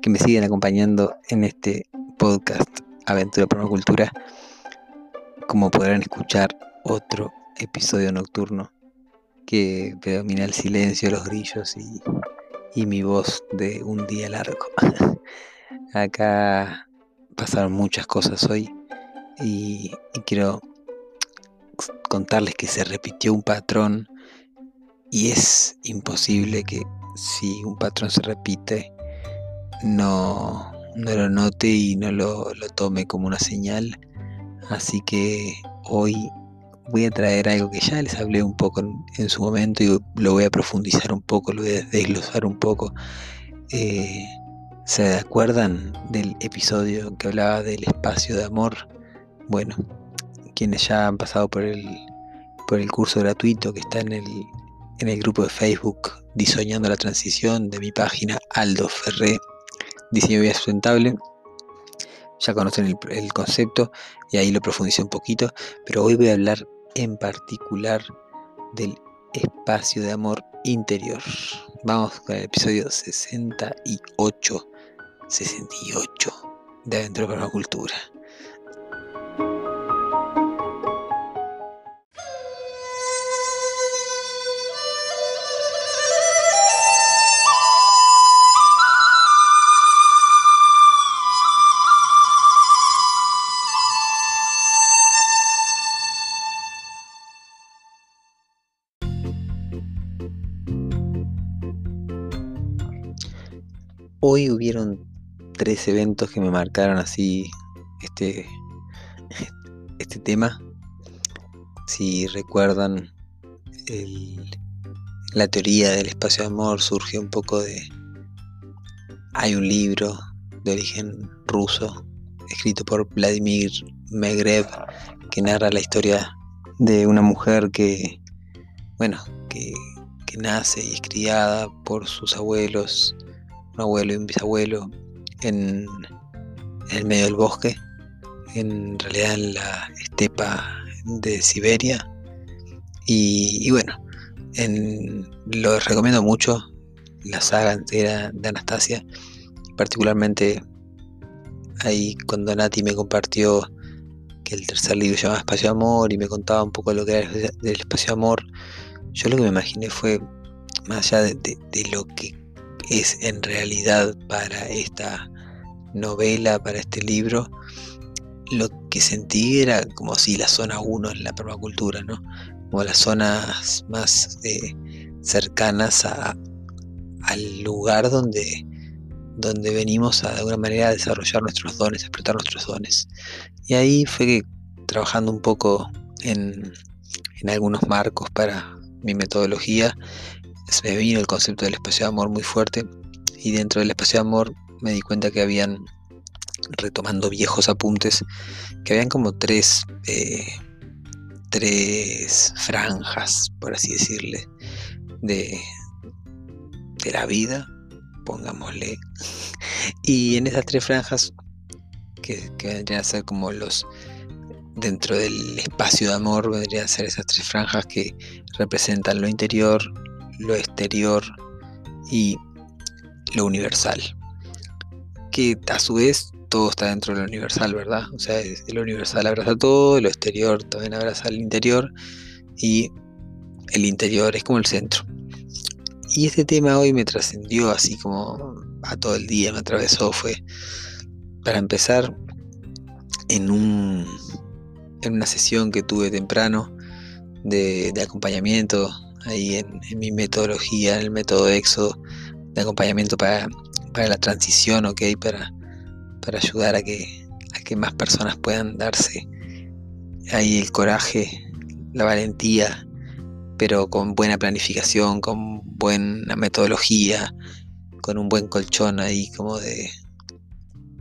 Que me siguen acompañando en este podcast Aventura Permacultura. Como podrán escuchar, otro episodio nocturno que predomina el silencio, los grillos y, mi voz de un día largo. Acá pasaron muchas cosas hoy y quiero contarles que se repitió un patrón y es imposible que si un patrón se repite, no, no lo note y no lo, tome como una señal. Así que hoy voy a traer algo que ya les hablé un poco en, su momento y lo voy a profundizar un poco, lo voy a desglosar un poco. Eh, ¿Se acuerdan del episodio que hablaba del espacio de amor? Bueno, quienes ya han pasado por el, por el curso gratuito que está en el, en el grupo de Facebook Diseñando la Transición de mi página Aldo Ferré, Diseño Vida Sustentable. Ya conocen el, concepto y ahí lo profundicé un poquito, pero hoy voy a hablar en particular del espacio de amor interior. Vamos con el episodio 68, 68 de Aventura para la Hoy hubieron tres eventos que me marcaron así este, este tema. Si recuerdan, la teoría del espacio de amor surge un poco de... Hay un libro de origen ruso escrito por Vladimir Megrev que narra la historia de una mujer que, bueno, que, que nace y es criada por sus abuelos un abuelo y un bisabuelo en, el medio del bosque, en realidad en la estepa de Siberia. Y, bueno, lo recomiendo mucho, la saga entera de Anastasia, particularmente ahí cuando Nati me compartió que el tercer libro se llama Espacio de Amor y me contaba un poco lo que era del espacio de amor, yo lo que me imaginé fue, más allá de lo que es en realidad para esta novela, para este libro, lo que sentí era como si la zona 1 en la permacultura, ¿no? Como las zonas más eh, cercanas al lugar donde, donde venimos a de alguna manera a desarrollar nuestros dones, a explotar nuestros dones. Y ahí fue que trabajando un poco en, en algunos marcos para mi metodología, se me vino el concepto del espacio de amor muy fuerte y dentro del espacio de amor me di cuenta que habían, retomando viejos apuntes, que habían como tres, eh, tres franjas, por así decirle, de, de la vida, pongámosle. Y en esas tres franjas, que, que vendrían a ser como los dentro del espacio de amor vendrían a ser esas tres franjas que representan lo interior, lo exterior y lo universal. Que a su vez todo está dentro de lo universal, ¿verdad? O sea, lo universal abraza todo, lo exterior también abraza el interior y el interior, es como el centro. Y este tema hoy me trascendió así como a todo el día, me atravesó, fue para empezar en, un, en una sesión que tuve temprano de, acompañamiento ahí en, mi metodología, en el método Éxodo, de acompañamiento para, para la transición, ¿ok? Para, para ayudar a que, a que más personas puedan darse ahí el coraje, la valentía, pero con buena planificación, con buena metodología, con un buen colchón ahí como de,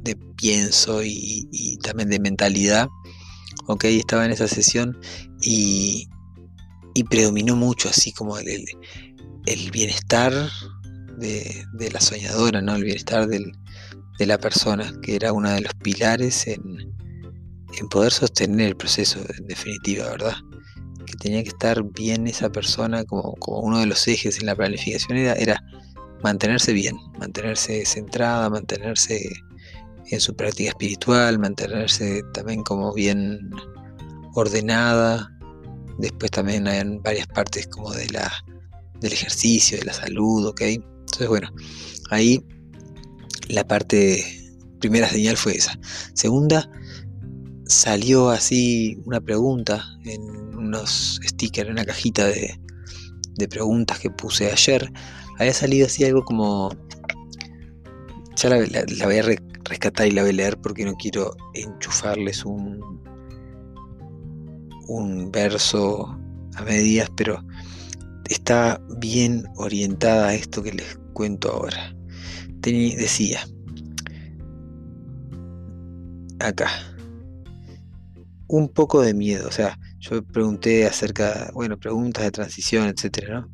de pienso y, también de mentalidad. Ok, estaba en esa sesión y, y predominó mucho así como el, el, bienestar de, de, la soñadora, ¿no? El bienestar del, de la persona, que era uno de los pilares en, en poder sostener el proceso, en definitiva, ¿verdad? Que tenía que estar bien esa persona como, como uno de los ejes en la planificación era, era mantenerse bien, mantenerse centrada, mantenerse en su práctica espiritual, mantenerse también como bien ordenada. Después también hay varias partes como de la, del ejercicio, de la salud, ¿ok? Entonces, bueno, ahí la parte, primera señal fue esa. Segunda, salió así una pregunta en unos stickers, en una cajita de, de preguntas que puse ayer. Había salido así algo como... Ya la, voy a rescatar y la voy a leer porque no quiero enchufarles un, un verso a medias, pero está bien orientada a esto que les cuento ahora decía, acá, un poco de miedo, o sea, yo pregunté acerca, bueno, preguntas de transición, etcétera, ¿no?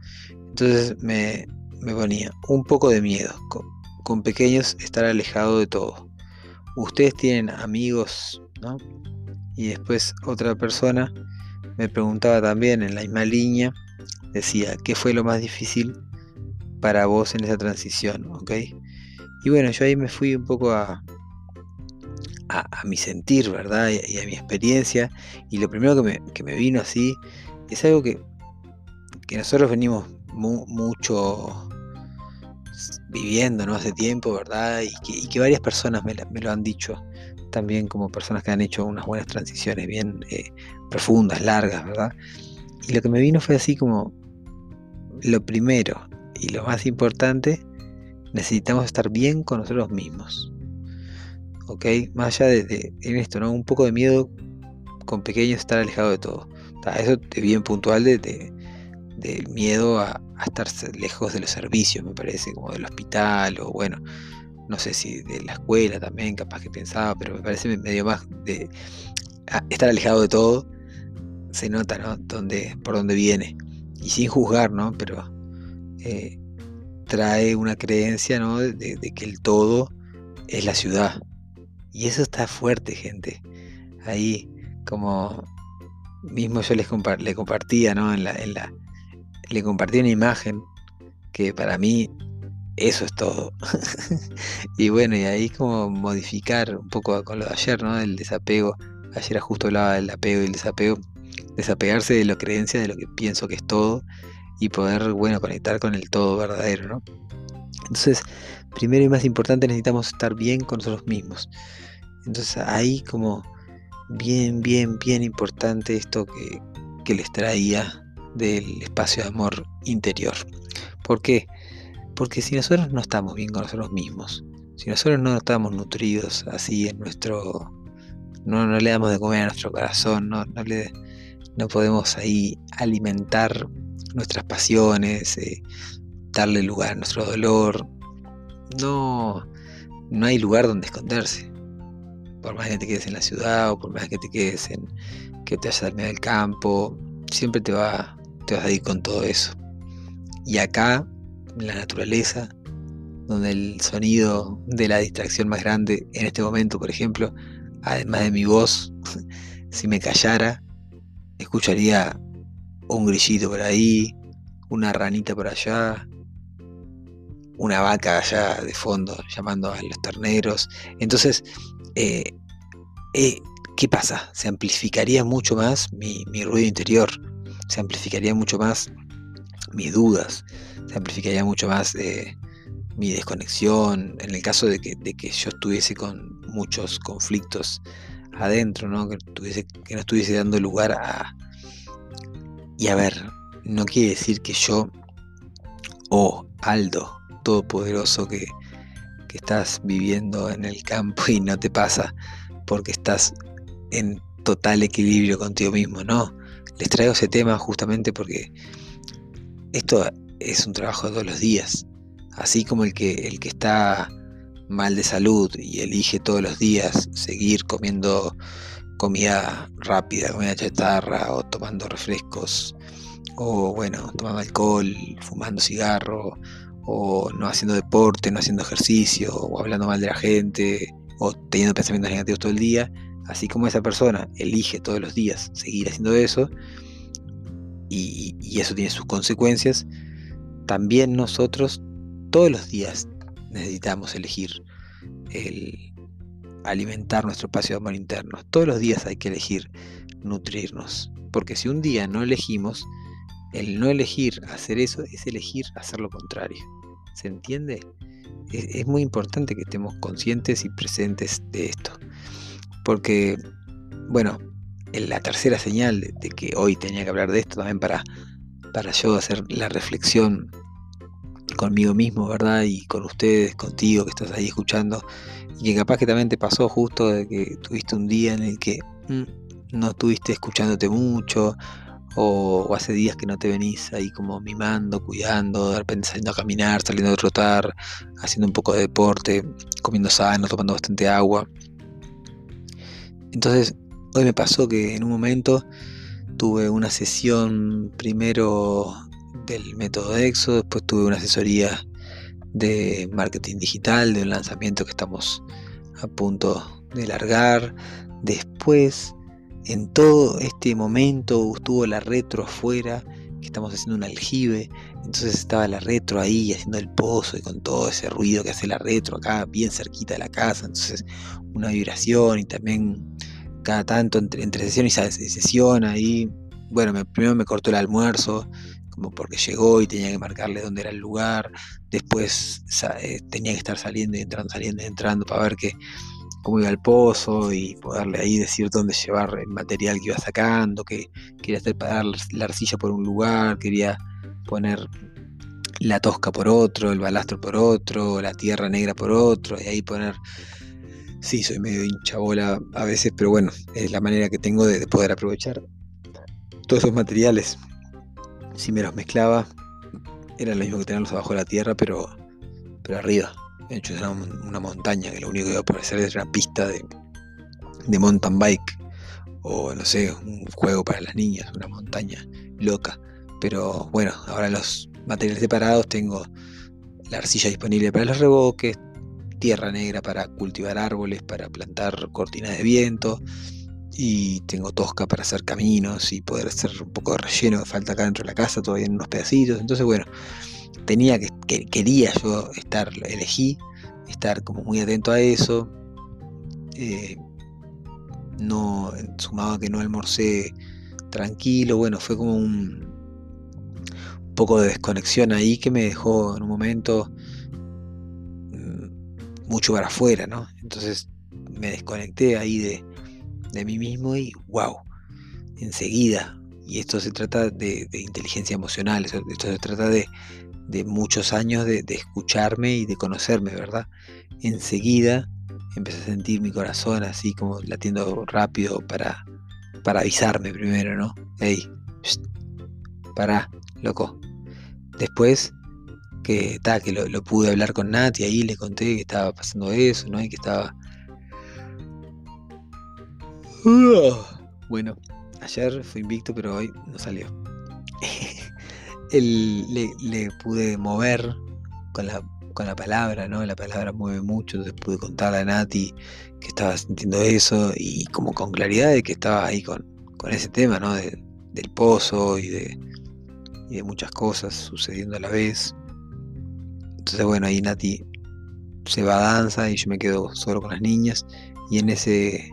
Entonces me, ponía un poco de miedo, con, pequeños estar alejado de todo. Ustedes tienen amigos, ¿no? Y después otra persona me preguntaba también en la misma línea, decía, ¿qué fue lo más difícil para vos en esa transición? ¿Ok? Y bueno, yo ahí me fui un poco a, a, mi sentir, ¿verdad? Y, a mi experiencia. Y lo primero que me, vino así es algo que, nosotros venimos mucho viviendo ¿no? hace tiempo, ¿verdad? Y que, varias personas me, lo han dicho también como personas que han hecho unas buenas transiciones bien eh, profundas, largas, ¿verdad? Y lo que me vino fue así como lo primero y lo más importante necesitamos estar bien con nosotros mismos. ¿Ok? Más allá de, en esto, ¿no? Un poco de miedo con pequeño estar alejado de todo. Eso es bien puntual de, de, miedo a, estar lejos de los servicios, me parece, como del hospital o bueno, no sé si de la escuela también, capaz que pensaba, pero me parece medio más de estar alejado de todo. Se nota, ¿no? Donde, por dónde viene. Y sin juzgar, ¿no? Pero eh, trae una creencia ¿no? de, que el todo es la ciudad. Y eso está fuerte, gente. Ahí, como mismo yo les le compartía, ¿no? En la, en la, le compartí una imagen que para mí eso es todo. y bueno, y ahí como modificar un poco con lo de ayer, ¿no? El desapego. Ayer justo hablaba del apego y el desapego. Desapegarse de la creencia de lo que pienso que es todo y poder, bueno, conectar con el todo verdadero, ¿no? Entonces, primero y más importante, necesitamos estar bien con nosotros mismos. Entonces, ahí como bien, bien, bien importante esto que, que les traía del espacio de amor interior. ¿Por qué? Porque si nosotros no estamos bien con nosotros mismos, si nosotros no estamos nutridos así en nuestro... No, le damos de comer a nuestro corazón, no, no, podemos ahí alimentar nuestras pasiones, eh, darle lugar a nuestro dolor. No, no hay lugar donde esconderse. Por más que te quedes en la ciudad o por más que te quedes en que te vayas al medio del campo, siempre te, va, te vas a ir con todo eso. Y acá, la naturaleza, donde el sonido de la distracción más grande en este momento, por ejemplo, además de mi voz, si me callara, escucharía un grillito por ahí, una ranita por allá, una vaca allá de fondo llamando a los terneros. Entonces, eh, eh, ¿qué pasa? Se amplificaría mucho más mi, ruido interior, se amplificaría mucho más mis dudas, se amplificaría mucho más eh, mi desconexión, en el caso de que, de que, yo estuviese con muchos conflictos adentro, ¿no? Que, tuviese, que no estuviese dando lugar a... Y a ver, no quiere decir que yo, o Aldo, todopoderoso que, que estás viviendo en el campo y no te pasa porque estás en total equilibrio contigo mismo, no. Les traigo ese tema justamente porque esto es un trabajo de todos los días. Así como el que, el que está mal de salud y elige todos los días seguir comiendo comida rápida, comida chatarra o tomando refrescos o bueno, tomando alcohol, fumando cigarro o no haciendo deporte, no haciendo ejercicio o hablando mal de la gente o teniendo pensamientos negativos todo el día, así como esa persona elige todos los días seguir haciendo eso y, eso tiene sus consecuencias, también nosotros todos los días necesitamos elegir el alimentar nuestro espacio de amor interno. Todos los días hay que elegir nutrirnos. Porque si un día no elegimos, el no elegir hacer eso es elegir hacer lo contrario. ¿Se entiende? Es, muy importante que estemos conscientes y presentes de esto. Porque, bueno, en la tercera señal de, que hoy tenía que hablar de esto también para, para yo hacer la reflexión conmigo mismo, ¿verdad? Y con ustedes, contigo que estás ahí escuchando. Y que capaz que también te pasó justo de que tuviste un día en el que mm, no estuviste escuchándote mucho. O, hace días que no te venís ahí como mimando, cuidando, de repente saliendo a caminar, saliendo a trotar, haciendo un poco de deporte, comiendo sano, tomando bastante agua. Entonces, hoy me pasó que en un momento tuve una sesión primero del método EXO, después tuve una asesoría de marketing digital, de un lanzamiento que estamos a punto de largar. Después, en todo este momento, estuvo la retro afuera, que estamos haciendo un aljibe, entonces estaba la retro ahí haciendo el pozo y con todo ese ruido que hace la retro acá, bien cerquita de la casa, entonces una vibración y también cada tanto entre, entre sesión y sesión ahí. Bueno, primero me cortó el almuerzo, como porque llegó y tenía que marcarle dónde era el lugar, después eh, tenía que estar saliendo y entrando, saliendo y entrando para ver que, cómo iba el pozo y poderle ahí decir dónde llevar el material que iba sacando, que quería hacer para dar la arcilla por un lugar, quería poner la tosca por otro, el balastro por otro, la tierra negra por otro, y ahí poner... Sí, soy medio hincha bola a veces, pero bueno, es la manera que tengo de poder aprovechar todos esos materiales si me los mezclaba, era lo mismo que tenerlos abajo de la tierra, pero, pero arriba. De hecho, era una montaña que lo único que iba a aparecer era una pista de, de mountain bike. O no sé, un juego para las niñas, una montaña loca. Pero bueno, ahora los materiales separados tengo la arcilla disponible para los reboques, tierra negra para cultivar árboles, para plantar cortinas de viento, y tengo tosca para hacer caminos y poder hacer un poco de relleno que falta acá dentro de la casa, todavía en unos pedacitos. Entonces, bueno, tenía que, quería yo estar, elegí estar como muy atento a eso. Eh, no, sumaba que no almorcé tranquilo, bueno, fue como un, poco de desconexión ahí que me dejó en un momento mucho para afuera, ¿no? Entonces me desconecté ahí de, de mí mismo y wow, enseguida. Y esto se trata de, inteligencia emocional, esto se trata de, muchos años de, escucharme y de conocerme, ¿verdad? Enseguida empecé a sentir mi corazón así como latiendo rápido para, para avisarme primero, ¿no? Hey, para, loco. Después que, ta, que lo, pude hablar con Nati, ahí le conté que estaba pasando eso, ¿no? Y que estaba bueno, ayer fue invicto, pero hoy no salió. le, pude mover con la, con la palabra, ¿no? La palabra mueve mucho, entonces pude contarle a Nati que estaba sintiendo eso y como con claridad de que estaba ahí con, ese tema, ¿no? del pozo y de, y de muchas cosas sucediendo a la vez. Entonces, bueno, ahí Nati se va a danza y yo me quedo solo con las niñas y en ese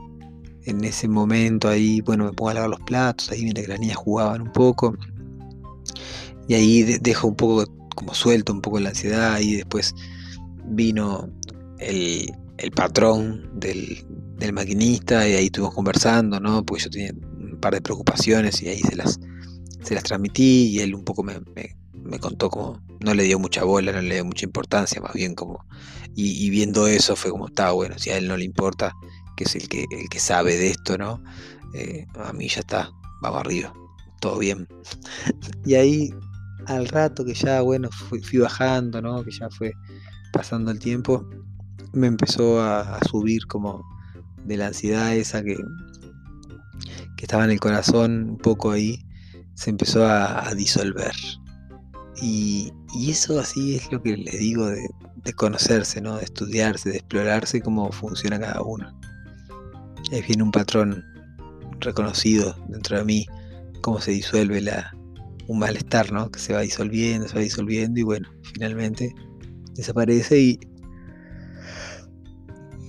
en ese momento ahí, bueno, me pongo a lavar los platos, ahí mientras que las niñas jugaban un poco. y ahí dejo un poco como suelto un poco la ansiedad y después vino el, patrón del, maquinista y ahí estuvimos conversando, ¿no? Porque yo tenía un par de preocupaciones y ahí se las, se las transmití y él un poco me, me, contó como no le dio mucha bola, no le dio mucha importancia, más bien como y, viendo eso fue como estaba bueno, si a él no le importa, que es el que, el que sabe de esto, ¿no? Eh, a mí ya está, vamos arriba, todo bien. y ahí al rato que ya, bueno, fui, bajando, ¿no? Que ya fue pasando el tiempo, me empezó a, subir como de la ansiedad esa que, que estaba en el corazón un poco ahí, se empezó a, disolver. Y, eso así es lo que les digo de, conocerse, ¿no? de estudiarse, de explorarse cómo funciona cada uno. Es bien un patrón reconocido dentro de mí, cómo se disuelve la, un malestar, ¿no? Que se va disolviendo, se va disolviendo y bueno, finalmente desaparece y...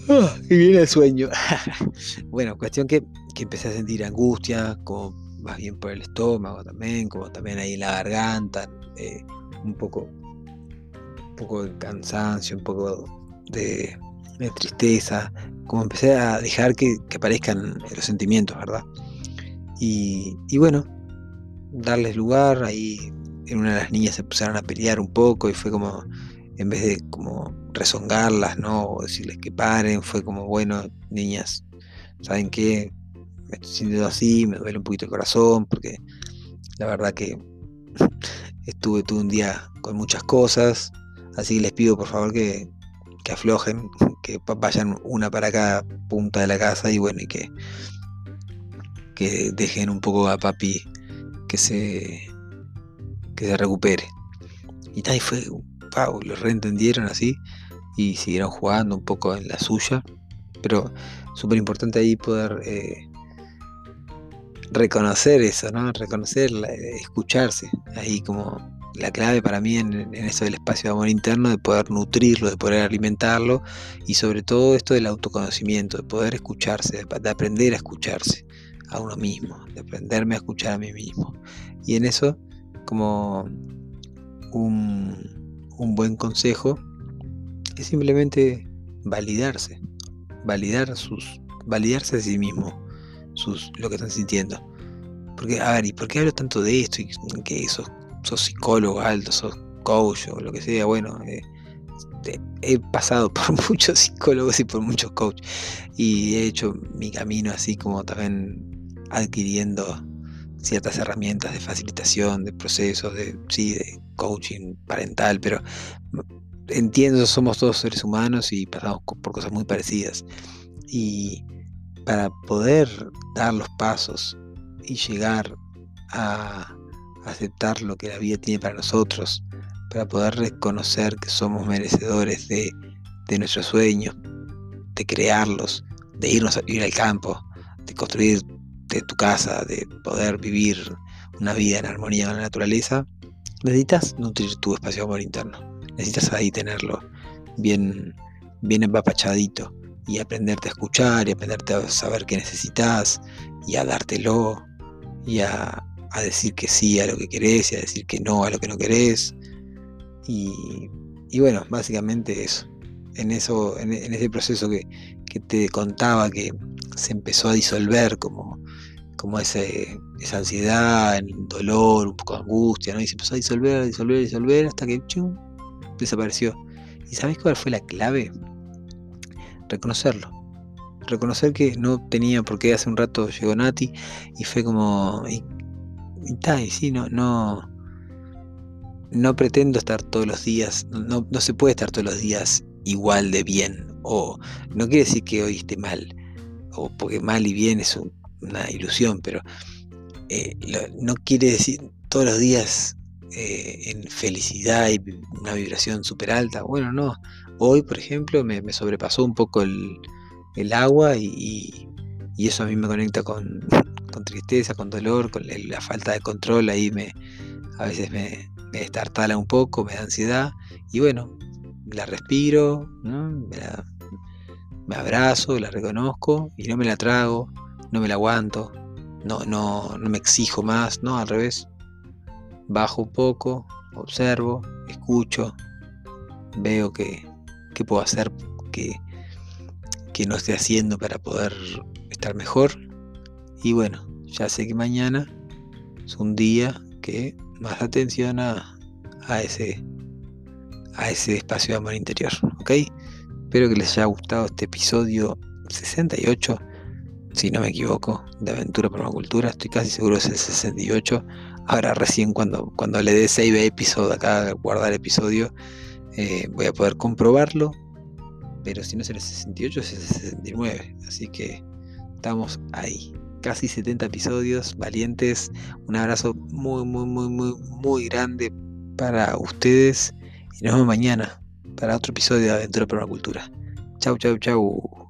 ¡Ah! y viene el sueño. bueno, cuestión que, empecé a sentir angustia, como más bien por el estómago también, como también ahí en la garganta, eh, un poco, un poco de cansancio, un poco de, tristeza, como empecé a dejar que, aparezcan los sentimientos, ¿verdad? Y, y bueno, darles lugar, ahí en una de las niñas se empezaron a pelear un poco y fue como, en vez de como rezongarlas, ¿no? O decirles que paren, fue como, bueno, niñas, ¿saben qué? Me estoy sintiendo así, me duele un poquito el corazón, porque la verdad que estuve todo un día con muchas cosas, así que les pido por favor que, que aflojen, que vayan una para cada punta de la casa y bueno, y que, que dejen un poco a papi que se, que se recupere. Y tal, fue, wow, lo reentendieron así y siguieron jugando un poco en la suya. Pero súper importante ahí poder eh, reconocer eso, ¿no? Reconocer, escucharse. Ahí como la clave para mí en, en, eso del espacio de amor interno, de poder nutrirlo, de poder alimentarlo y sobre todo esto del autoconocimiento, de poder escucharse, de aprender a escucharse a uno mismo, de aprenderme a escuchar a mí mismo. Y en eso, como un, un buen consejo, es simplemente validarse, validar sus, validarse a sí mismo, sus, lo que están sintiendo. Porque, a ver, ¿y por qué hablo tanto de esto? Y que sos, sos psicólogo alto, sos coach o lo que sea, bueno, eh, he pasado por muchos psicólogos y por muchos coaches y he hecho mi camino así como también adquiriendo ciertas herramientas de facilitación, de procesos, de, sí, de coaching parental, pero entiendo, somos todos seres humanos y pasamos por cosas muy parecidas. Y para poder dar los pasos y llegar a aceptar lo que la vida tiene para nosotros, para poder reconocer que somos merecedores de, nuestros sueños, de crearlos, de irnos a vivir al campo, de construir tu casa, de poder vivir una vida en armonía con la naturaleza, necesitas nutrir tu espacio amor interno. Necesitas ahí tenerlo bien, bien empapachadito y aprenderte a escuchar y aprenderte a saber qué necesitas y a dártelo y a, decir que sí a lo que querés y a decir que no a lo que no querés. Y, bueno, básicamente eso. En, eso, en, ese proceso que, que te contaba que se empezó a disolver como como ese, esa ansiedad, el dolor, un poco angustia, ¿no? Y se empezó a disolver, a disolver, a disolver, hasta que chum, desapareció. ¿Y sabes cuál fue la clave? Reconocerlo. Reconocer que no tenía por qué hace un rato llegó Nati y fue como. Y, y, sí, no, no. No pretendo estar todos los días, no, no se puede estar todos los días igual de bien. O no quiere decir que hoy esté mal. O porque mal y bien es un una ilusión, pero eh, no quiere decir todos los días eh, en felicidad y una vibración súper alta. Bueno, no. Hoy, por ejemplo, me, sobrepasó un poco el, agua y, eso a mí me conecta con, tristeza, con dolor, con la falta de control. Ahí me, a veces me, me destartala un poco, me da ansiedad. Y bueno, la respiro, me abrazo, la reconozco y no me la trago no me la aguanto, no, no, no me exijo más, no, al revés. bajo un poco, observo, escucho, veo que, puedo hacer que, que no esté haciendo para poder estar mejor. Y bueno, ya sé que mañana es un día que más atención a, a ese a ese espacio de amor interior, ¿ok? Espero que les haya gustado este episodio 68, si no me equivoco, de Aventura Permacultura. Estoy casi seguro es el 68. Ahora recién cuando, cuando le dé save episodio acá, guardar episodio, eh, voy a poder comprobarlo. Pero si no es el 68, es el 69. Así que estamos ahí. Casi 70 episodios, valientes. Un abrazo muy, muy, muy, muy, muy grande para ustedes. Y nos vemos mañana para otro episodio de Aventura Permacultura. Chau, chau, chau.